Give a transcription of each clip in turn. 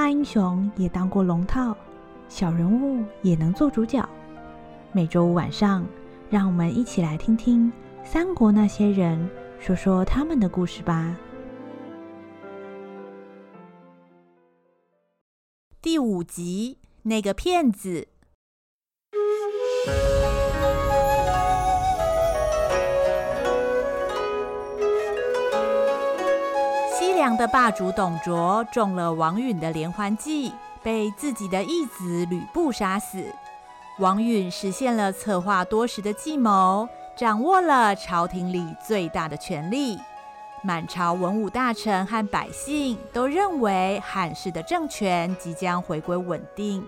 大英雄也当过龙套，小人物也能做主角。每周五晚上，让我们一起来听听三国那些人说说他们的故事吧。第五集，那个骗子。的霸主董卓中了王允的连环计，被自己的义子吕布杀死。王允实现了策划多时的计谋，掌握了朝廷里最大的权力。满朝文武大臣和百姓都认为汉室的政权即将回归稳定。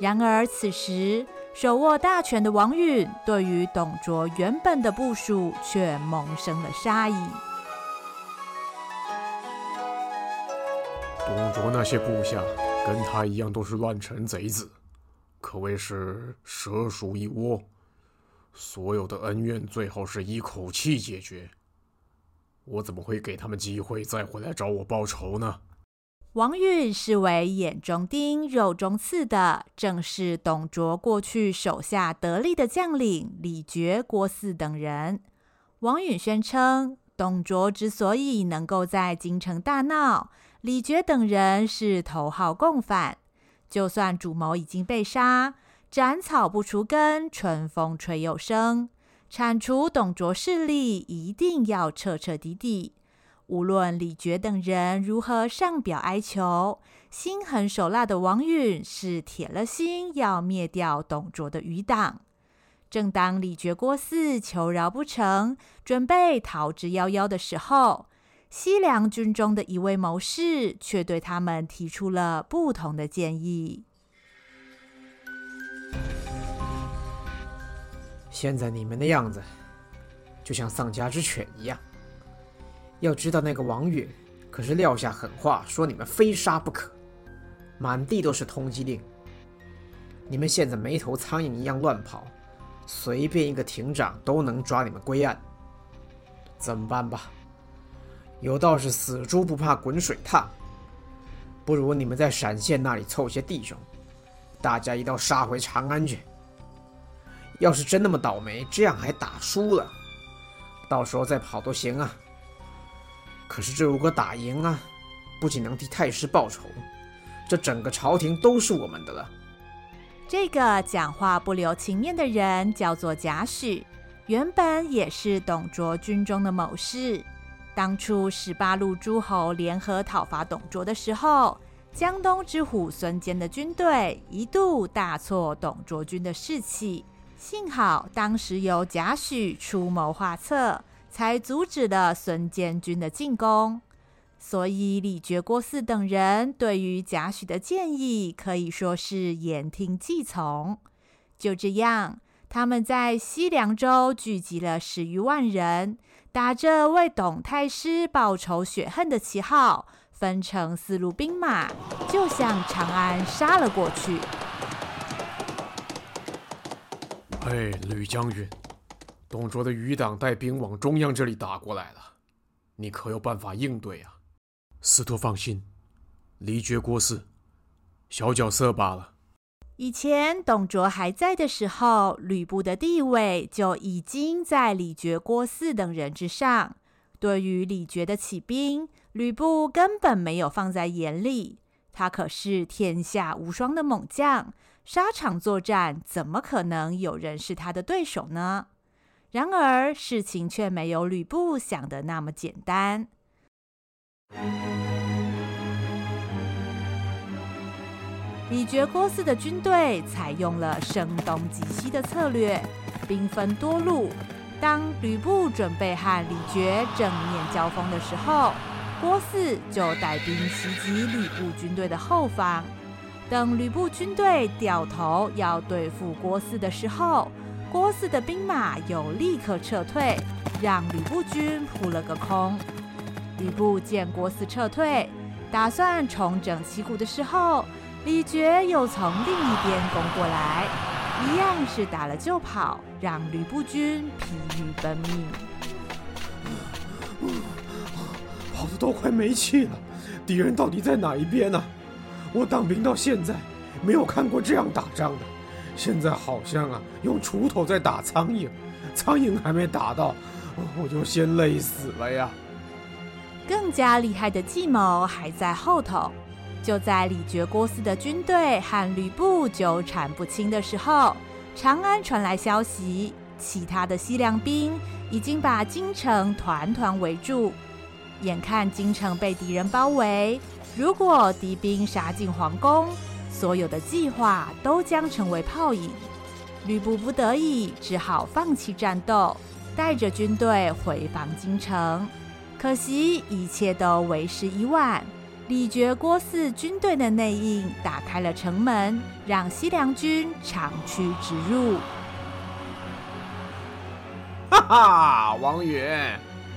然而，此时手握大权的王允对于董卓原本的部署却萌生了杀意。董卓那些部下跟他一样，都是乱臣贼子，可谓是蛇鼠一窝。所有的恩怨最好是一口气解决。我怎么会给他们机会再回来找我报仇呢？王允视为眼中钉、肉中刺的，正是董卓过去手下得力的将领李傕、郭汜等人。王允宣称，董卓之所以能够在京城大闹，李傕等人是头号共犯，就算主谋已经被杀，斩草不除根，春风吹又生。铲除董卓势力，一定要彻彻底底。无论李傕等人如何上表哀求，心狠手辣的王允是铁了心要灭掉董卓的余党。正当李傕、郭汜求饶不成，准备逃之夭夭的时候，西凉军中的一位谋士却对他们提出了不同的建议。现在你们的样子，就像丧家之犬一样。要知道那个王允可是撂下狠话，说你们非杀不可，满地都是通缉令。你们现在没头苍蝇一样乱跑，随便一个亭长都能抓你们归案。怎么办吧？有道是死猪不怕滚水烫，不如你们在陕县那里凑些弟兄，大家一道杀回长安去。要是真那么倒霉，这样还打输了，到时候再跑都行啊。可是这如果打赢啊，不仅能替太师报仇，这整个朝廷都是我们的了。这个讲话不留情面的人叫做贾诩，原本也是董卓军中的谋士。当初十八路诸侯联合讨伐董卓的时候，江东之虎孙坚的军队一度大挫董卓军的士气。幸好当时有贾诩出谋划策，才阻止了孙坚军的进攻。所以李傕、郭汜等人对于贾诩的建议可以说是言听计从。就这样，他们在西凉州聚集了十余万人。打着为董太师报仇雪恨的旗号，分成四路兵马，就向长安杀了过去。哎，吕将军，董卓的余党带兵往中央这里打过来了，你可有办法应对啊？司徒放心，离绝、郭汜，小角色罢了。以前董卓还在的时候，吕布的地位就已经在李傕、郭汜等人之上。对于李傕的起兵，吕布根本没有放在眼里。他可是天下无双的猛将，沙场作战怎么可能有人是他的对手呢？然而事情却没有吕布想的那么简单。李傕、郭汜的军队采用了声东击西的策略，兵分多路。当吕布准备和李傕正面交锋的时候，郭汜就带兵袭击吕布军队的后方。等吕布军队掉头要对付郭汜的时候，郭汜的兵马又立刻撤退，让吕布军扑了个空。吕布见郭汜撤退，打算重整旗鼓的时候，李傕又从另一边攻过来，一样是打了就跑，让吕布军疲于奔命。跑的都快没气了，敌人到底在哪一边呢？我当兵到现在，没有看过这样打仗的。现在好像啊，用锄头在打苍蝇，苍蝇还没打到，我就先累死了呀。更加厉害的计谋还在后头。就在李傕郭汜的军队和吕布纠缠不清的时候，长安传来消息，其他的西凉兵已经把京城团团围住。眼看京城被敌人包围，如果敌兵杀进皇宫，所有的计划都将成为泡影。吕布不得已只好放弃战斗，带着军队回防京城。可惜一切都为时已晚。李傕郭汜军队的内应打开了城门，让西凉军长驱直入。哈哈，王允。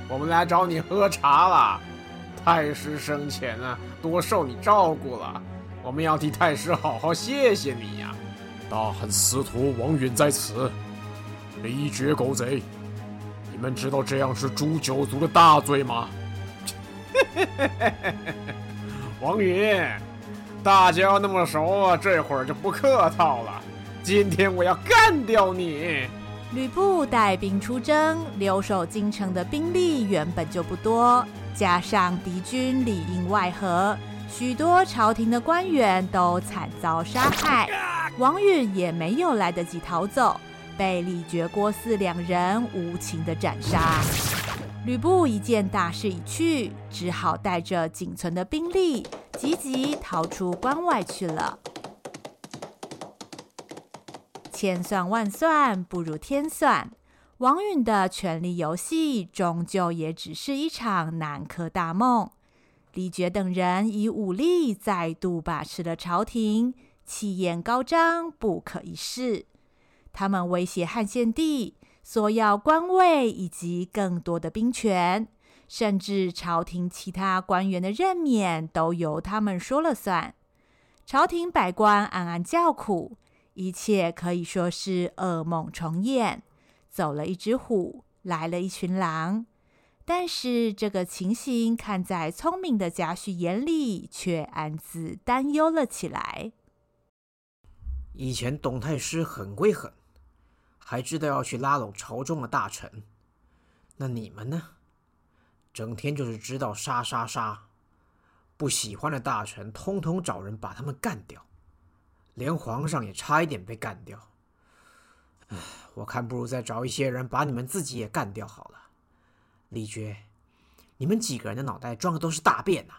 我们来找你喝茶了，太师生前啊，多受你照顾了，我们要替太师好好谢谢你呀！大汉司徒王允在此，李傕狗贼，你们知道这样是诛九族的大罪吗？王允，大家那么熟啊，这会儿就不客套了，今天我要干掉你！吕布带兵出征，留守京城的兵力原本就不多，加上敌军里应外合，许多朝廷的官员都惨遭杀害。王允也没有来得及逃走，被李傕郭汜两人无情的斩杀。吕布一见大势已去，只好带着仅存的兵力，急急逃出关外去了。千算万算不如天算，王允的权力游戏终究也只是一场南柯大梦。李傕等人以武力再度把持了朝廷，气焰高涨，不可一世。他们威胁汉献帝，索要官位以及更多的兵权，甚至朝廷其他官员的任免都由他们说了算。朝廷百官暗暗叫苦。一切可以说是噩梦重演，走了一只虎，来了一群狼。但是这个情形看在聪明的贾诩眼里，却暗自担忧了起来。以前董太师很会狠，还知道要去拉拢朝中的大臣。那你们呢？整天就是知道杀杀杀，不喜欢的大臣，通通找人把他们干掉。连皇上也差一点被干掉，唉，我看不如再找一些人把你们自己也干掉好了。李傕，你们几个人的脑袋装的都是大便呐、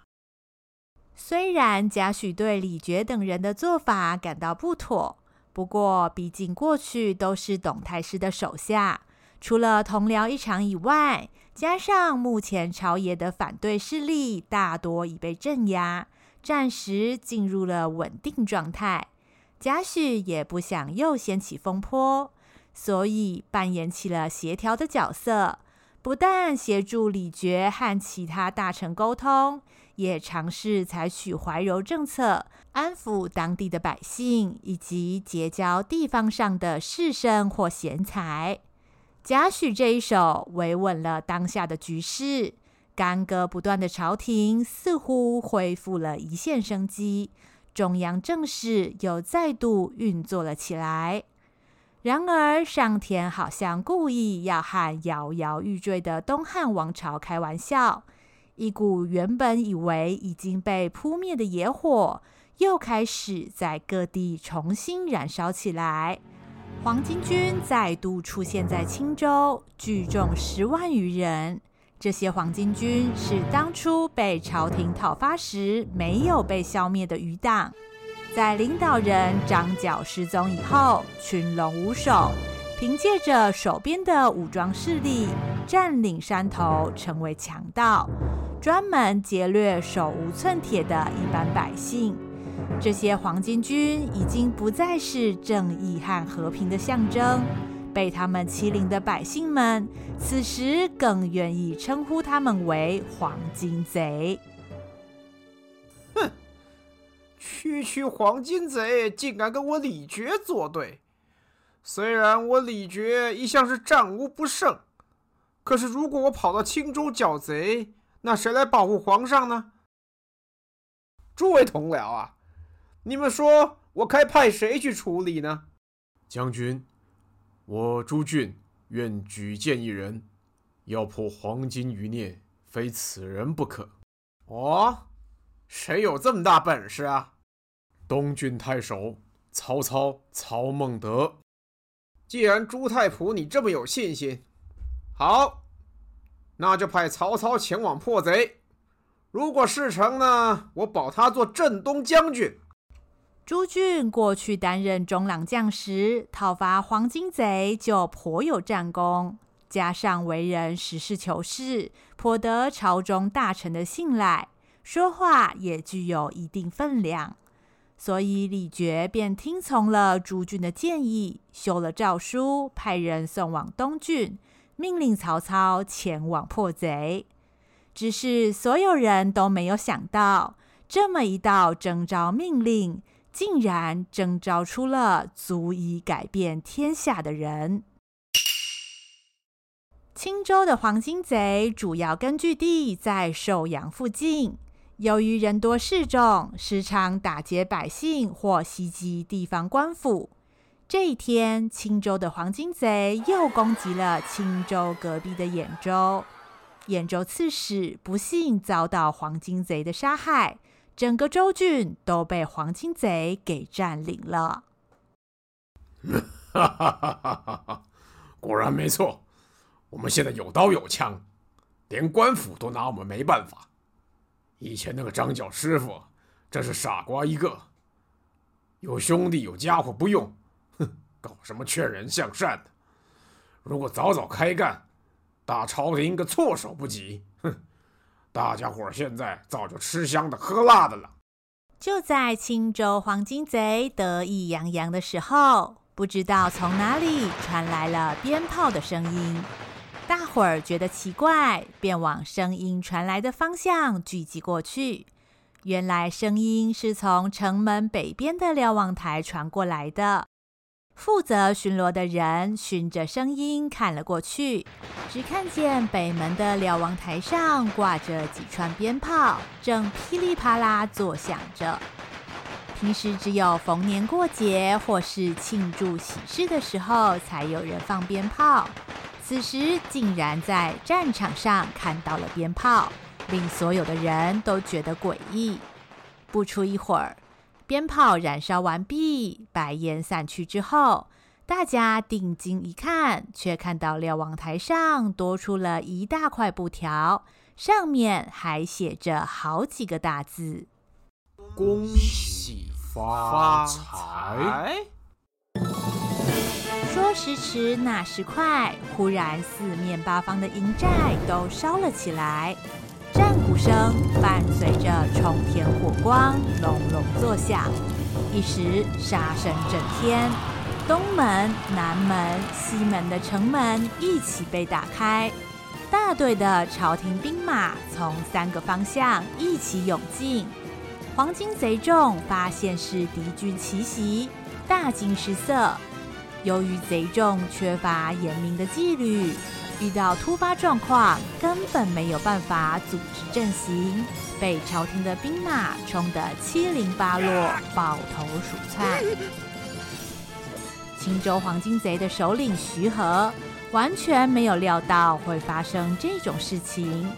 虽然贾诩对李傕等人的做法感到不妥，不过毕竟过去都是董太师的手下，除了同僚一场以外，加上目前朝野的反对势力大多已被镇压，暂时进入了稳定状态。贾诩也不想又掀起风波，所以扮演起了协调的角色，不但协助李傕和其他大臣沟通，也尝试采取怀柔政策，安抚当地的百姓，以及结交地方上的士绅或贤才。贾诩这一手维稳了当下的局势，干戈不断的朝廷似乎恢复了一线生机。中央政事又再度运作了起来。然而，上天好像故意要和摇摇欲坠的东汉王朝开玩笑，一股原本以为已经被扑灭的野火，又开始在各地重新燃烧起来。黄巾军再度出现在青州，聚众十万余人。这些黄巾军是当初被朝廷讨伐时没有被消灭的余党，在领导人张角失踪以后，群龙无首，凭借着手边的武装势力，占领山头，成为强盗，专门劫掠手无寸铁的一般百姓。这些黄巾军已经不再是正义和和平的象征。被他们欺凌的百姓们，此时更愿意称呼他们为黄巾贼。哼，区区黄巾贼竟敢跟我李傕作对！虽然我李觉一向是战无不胜，可是如果我跑到青州剿贼，那谁来保护皇上呢？诸位同僚啊，你们说我该派谁去处理呢？将军，我朱俊愿举荐一人，要破黄金余孽，非此人不可。哦，谁有这么大本事啊？东郡太守曹操曹孟德。既然朱太仆你这么有信心，好，那就派曹操前往破贼。如果事成呢，我保他做镇东将军。朱俊过去担任中郎将时，讨伐黄巾贼就颇有战功，加上为人实事求是，颇得朝中大臣的信赖，说话也具有一定分量。所以李傕便听从了朱俊的建议，修了诏书，派人送往东郡，命令曹操前往破贼。只是所有人都没有想到，这么一道征召命令。竟然征召出了足以改变天下的人。青州的黄巾贼主要根据地在寿阳附近，由于人多势众，时常打劫百姓或袭击地方官府。这一天，青州的黄金贼又攻击了青州隔壁的兖州，兖州刺史不幸遭到黄巾贼的杀害。整个州郡都被黄巾贼给占领了。哈哈哈哈哈！果然没错，我们现在有刀有枪，连官府都拿我们没办法。以前那个张角师傅真是傻瓜一个，有兄弟有家伙不用，哼，搞什么劝人向善的？如果早早开干，大朝廷个措手不及。哼！大家伙现在早就吃香的喝辣的了。就在青州黄金贼得意洋洋的时候，不知道从哪里传来了鞭炮的声音。大伙儿觉得奇怪，便往声音传来的方向聚集过去。原来声音是从城门北边的瞭望台传过来的。负责巡逻的人循着声音看了过去，只看见北门的瞭望台上挂着几串鞭炮，正噼里啪啦作响着。平时只有逢年过节或是庆祝喜事的时候才有人放鞭炮，此时竟然在战场上看到了鞭炮，令所有的人都觉得诡异。不出一会儿，鞭炮燃烧完毕，白烟散去之后，大家定睛一看，却看到瞭望台上多出了一大块布条，上面还写着好几个大字：“恭喜发财。”说时迟，那时快，忽然四面八方的营寨都烧了起来。战鼓声伴随着冲天火光，隆隆作响，一时杀声震天。东门、南门、西门的城门一起被打开，大队的朝廷兵马从三个方向一起涌进。黄巾贼众发现是敌军奇袭，大惊失色。由于贼众缺乏严明的纪律。遇到突发状况，根本没有办法组织阵型，被朝廷的兵马冲得七零八落，抱头鼠窜。青州黄金贼的首领徐和完全没有料到会发生这种事情，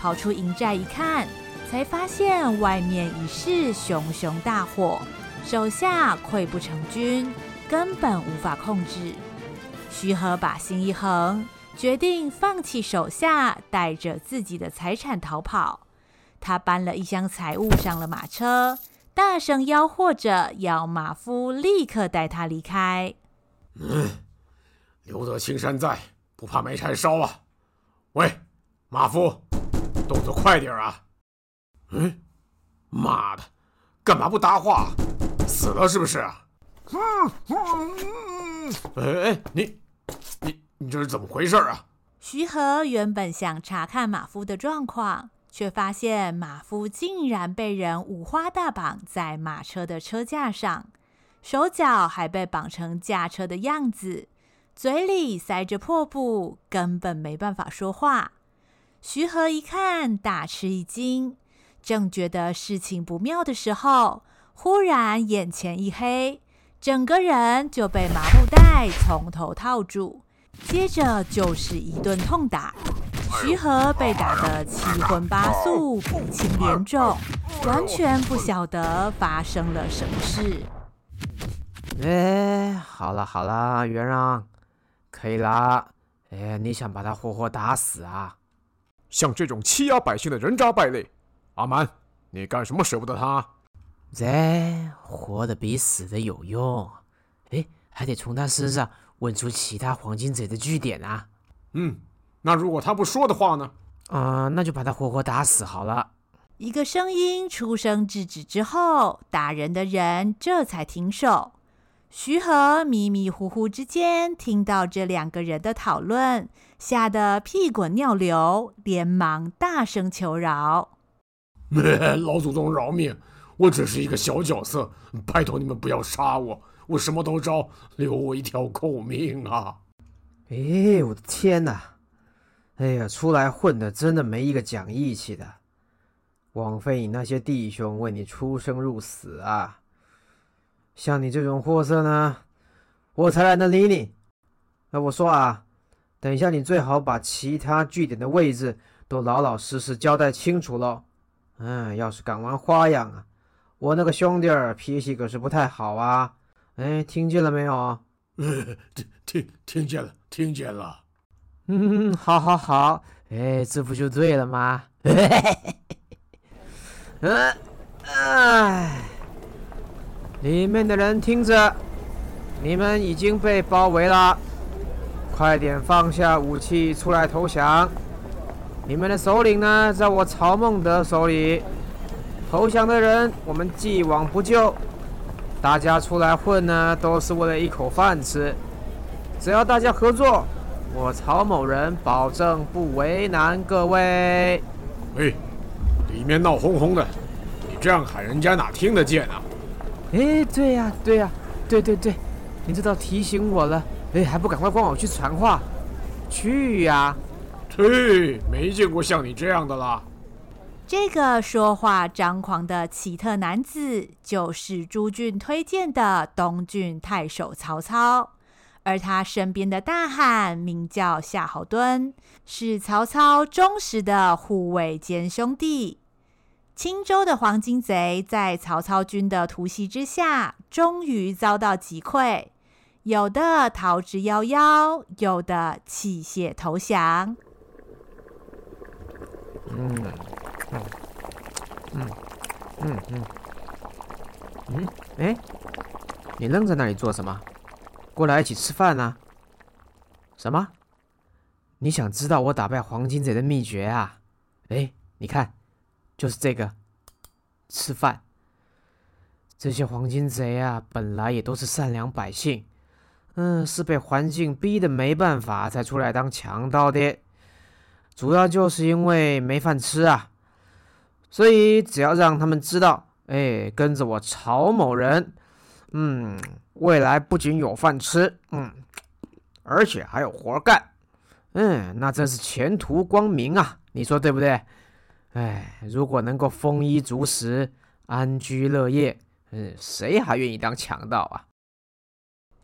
跑出营寨一看，才发现外面已是熊熊大火，手下溃不成军，根本无法控制。徐和把心一横。决定放弃手下，带着自己的财产逃跑。他搬了一箱财物上了马车，大声吆喝着要马夫立刻带他离开。嗯，留得青山在，不怕没柴烧啊！喂，马夫，动作快点啊！嗯，妈的，干嘛不搭话？死了是不是？嗯嗯，哎哎，你你。你这是怎么回事啊？徐和原本想查看马夫的状况，却发现马夫竟然被人五花大绑在马车的车架上，手脚还被绑成驾车的样子，嘴里塞着破布，根本没办法说话。徐和一看，大吃一惊，正觉得事情不妙的时候，忽然眼前一黑，整个人就被麻布袋从头套住，接着就是一顿痛打。徐和被打得七荤八素、鼻青脸肿，完全不晓得发生了什么事。哎，好了好了，元让，可以啦。哎，你想把他活活打死啊？像这种欺压百姓的人渣败类，阿蛮，你干什么舍不得他？这活的比死的有用。哎，还得从他身上问出其他黄金贼的据点啊。嗯，那如果他不说的话呢？啊、呃，那就把他活活打死好了。一个声音出声制止之后，打人的人这才停手。徐和迷迷糊糊之间听到这两个人的讨论，吓得屁滚尿流，连忙大声求饶：“ 老祖宗饶命！我只是一个小角色，拜托你们不要杀我，我什么都招，留我一条狗命啊！”哎，我的天哪！哎呀，出来混的真的没一个讲义气的，枉费你那些弟兄为你出生入死啊！像你这种货色呢，我才懒得理你。那我说啊，等一下你最好把其他据点的位置都老老实实交代清楚喽。嗯，要是敢玩花样啊，我那个兄弟儿脾气可是不太好啊。哎，听见了没有？听听听见了，听见了。嗯，好，好，好。哎，这不就对了吗？嗯，哎。里面的人听着，你们已经被包围了，快点放下武器出来投降。你们的首领呢，在我曹孟德手里。投降的人，我们既往不咎。大家出来混呢，都是为了一口饭吃。只要大家合作，我曹某人保证不为难各位。哎，里面闹哄哄的，你这样喊人家哪听得见啊？哎，对呀，对呀，对对对，你这倒提醒我了。哎，还不赶快帮我去传话？去呀！去，没见过像你这样的啦。这个说话张狂的奇特男子，就是朱俊推荐的东郡太守曹操，而他身边的大汉名叫夏侯惇，是曹操忠实的护卫兼兄弟。青州的黄巾贼在曹操军的突袭之下，终于遭到击溃，有的逃之夭夭，有的弃械投降。嗯嗯嗯嗯嗯嗯，哎，你愣在那里做什么？过来一起吃饭啊！什么？你想知道我打败黄金贼的秘诀啊？哎，你看。就是这个，吃饭。这些黄金贼啊，本来也都是善良百姓，嗯，是被环境逼得没办法才出来当强盗的。主要就是因为没饭吃啊，所以只要让他们知道，哎，跟着我曹某人，嗯，未来不仅有饭吃，嗯，而且还有活干，嗯，那真是前途光明啊！你说对不对？哎，如果能够丰衣足食、安居乐业，嗯，谁还愿意当强盗啊？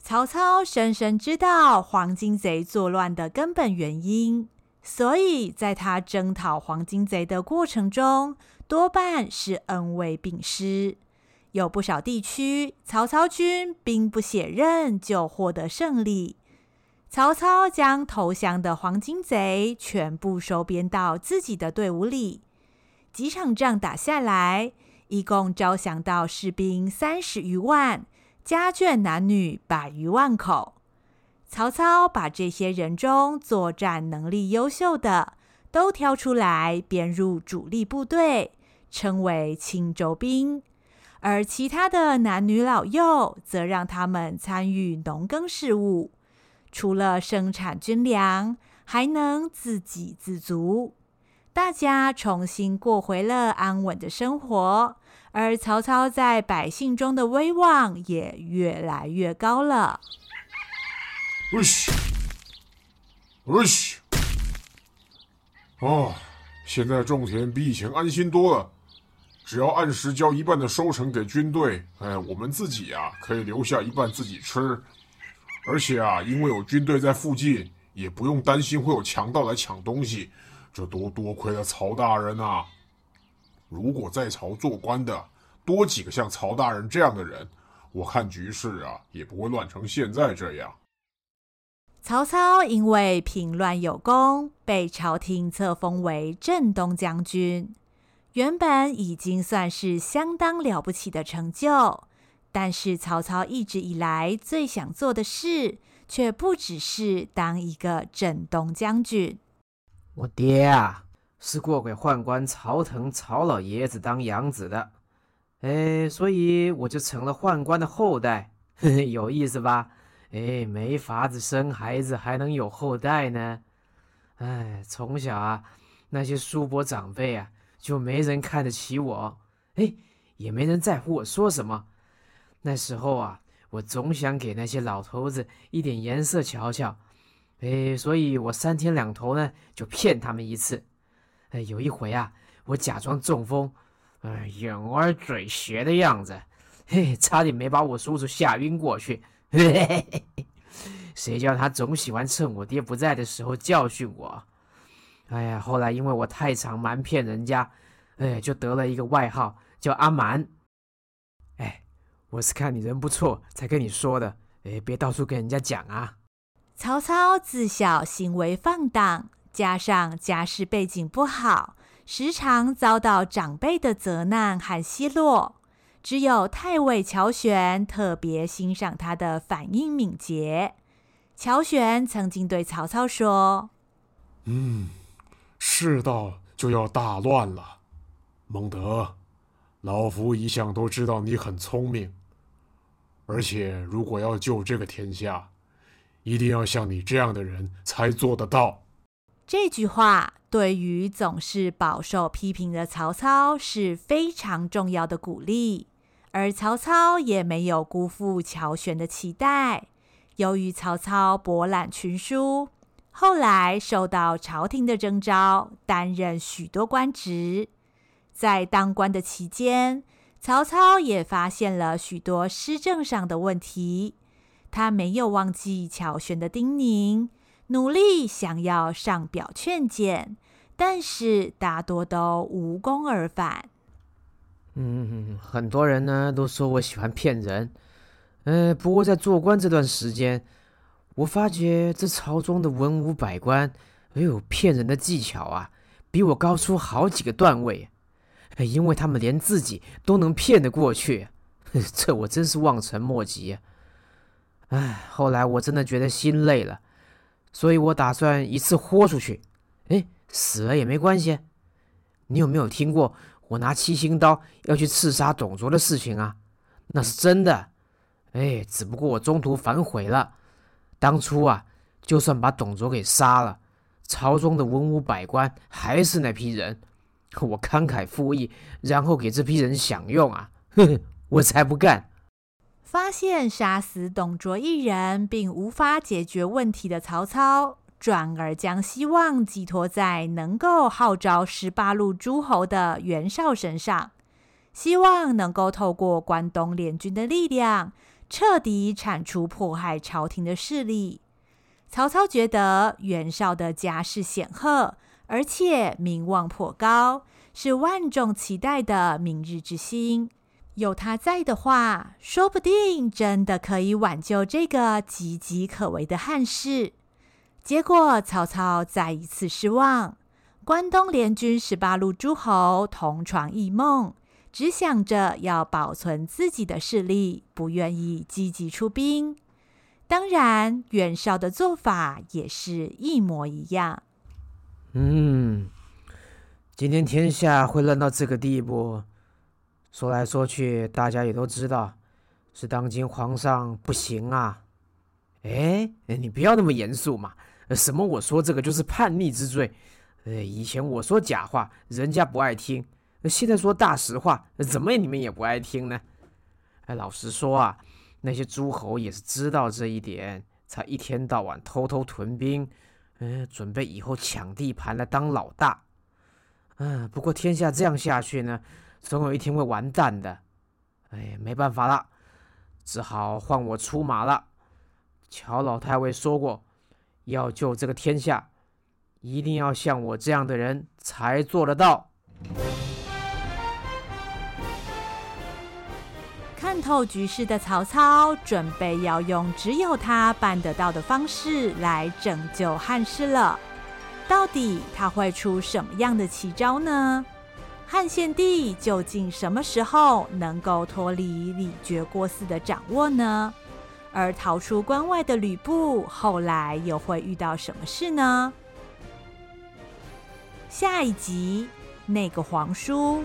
曹操深深知道黄巾贼作乱的根本原因，所以在他征讨黄巾贼的过程中，多半是恩威并施。有不少地区，曹操军兵不血刃就获得胜利。曹操将投降的黄巾贼全部收编到自己的队伍里。几场仗打下来，一共招降到士兵三十余万，家眷男女百余万口。曹操把这些人中作战能力优秀的都挑出来编入主力部队，称为青州兵；而其他的男女老幼，则让他们参与农耕事务，除了生产军粮，还能自给自足。大家重新过回了安稳的生活，而曹操在百姓中的威望也越来越高了。嘘嘘，嘘，哦，现在种田比以前安心多了。只要按时交一半的收成给军队，哎，我们自己啊可以留下一半自己吃。而且啊，因为有军队在附近，也不用担心会有强盗来抢东西。这都多亏了曹大人啊！如果在朝做官的多几个像曹大人这样的人，我看局势啊也不会乱成现在这样。曹操因为平乱有功，被朝廷册封为镇东将军。原本已经算是相当了不起的成就，但是曹操一直以来最想做的事，却不只是当一个镇东将军。我爹啊，是过给宦官曹腾曹老爷子当养子的，哎，所以我就成了宦官的后代，呵 呵，有意思吧？哎，没法子生孩子，还能有后代呢。哎，从小啊，那些叔伯长辈啊，就没人看得起我，哎，也没人在乎我说什么。那时候啊，我总想给那些老头子一点颜色瞧瞧，哎，所以我三天两头呢就骗他们一次。哎，有一回啊，我假装中风，哎，眼歪嘴斜的样子，嘿，差点没把我叔叔吓晕过去。谁叫他总喜欢趁我爹不在的时候教训我？哎呀，后来因为我太常瞒骗人家，哎，就得了一个外号叫阿瞒。哎，我是看你人不错才跟你说的，哎，别到处跟人家讲啊。曹操自小行为放荡，加上家世背景不好，时常遭到长辈的责难和奚落。只有太尉乔玄特别欣赏他的反应敏捷。乔玄曾经对曹操说：“嗯，世道就要大乱了，孟德，老夫一向都知道你很聪明，而且如果要救这个天下，一定要像你这样的人才做得到。”这句话对于总是饱受批评的曹操是非常重要的鼓励。而曹操也没有辜负乔玄的期待。由于曹操博览群书，后来受到朝廷的征召，担任许多官职。在当官的期间，曹操也发现了许多施政上的问题。他没有忘记乔玄的叮咛，努力想要上表劝谏，但是大多都无功而返。嗯，很多人呢都说我喜欢骗人，呃，不过在做官这段时间，我发觉这朝中的文武百官，哎呦，骗人的技巧啊，比我高出好几个段位，因为他们连自己都能骗得过去，这我真是望尘莫及！哎，后来我真的觉得心累了，所以我打算一次豁出去，哎，死了也没关系。你有没有听过？我拿七星刀要去刺杀董卓的事情啊，那是真的。哎，只不过我中途反悔了。当初啊，就算把董卓给杀了，朝中的文武百官还是那批人，我慷慨赴义，然后给这批人享用啊，呵呵，我才不干。发现杀死董卓一人并无法解决问题的曹操。转而将希望寄托在能够号召十八路诸侯的袁绍身上，希望能够透过关东联军的力量，彻底铲除迫害朝廷的势力。曹操觉得袁绍的家世显赫，而且名望颇高，是万众期待的明日之星。有他在的话，说不定真的可以挽救这个岌岌可危的汉室。结果曹操再一次失望，关东联军十八路诸侯同床异梦，只想着要保存自己的势力，不愿意积极出兵。当然，袁绍的做法也是一模一样。嗯，今天天下会乱到这个地步，说来说去，大家也都知道，是当今皇上不行啊。哎，你不要那么严肃嘛。什么？我说这个就是叛逆之罪。呃，以前我说假话，人家不爱听；现在说大实话，怎么你们也不爱听呢？哎，老实说啊，那些诸侯也是知道这一点，才一天到晚偷偷屯兵，嗯，准备以后抢地盘来当老大。嗯，不过天下这样下去呢，总有一天会完蛋的。哎，没办法了，只好换我出马了。乔老太尉说过，要救这个天下，一定要像我这样的人才做得到。看透局势的曹操，准备要用只有他办得到的方式来拯救汉室了。到底他会出什么样的奇招呢？汉献帝究竟什么时候能够脱离李傕郭汜的掌握呢？而逃出关外的吕布后来又会遇到什么事呢？下一集那个皇叔。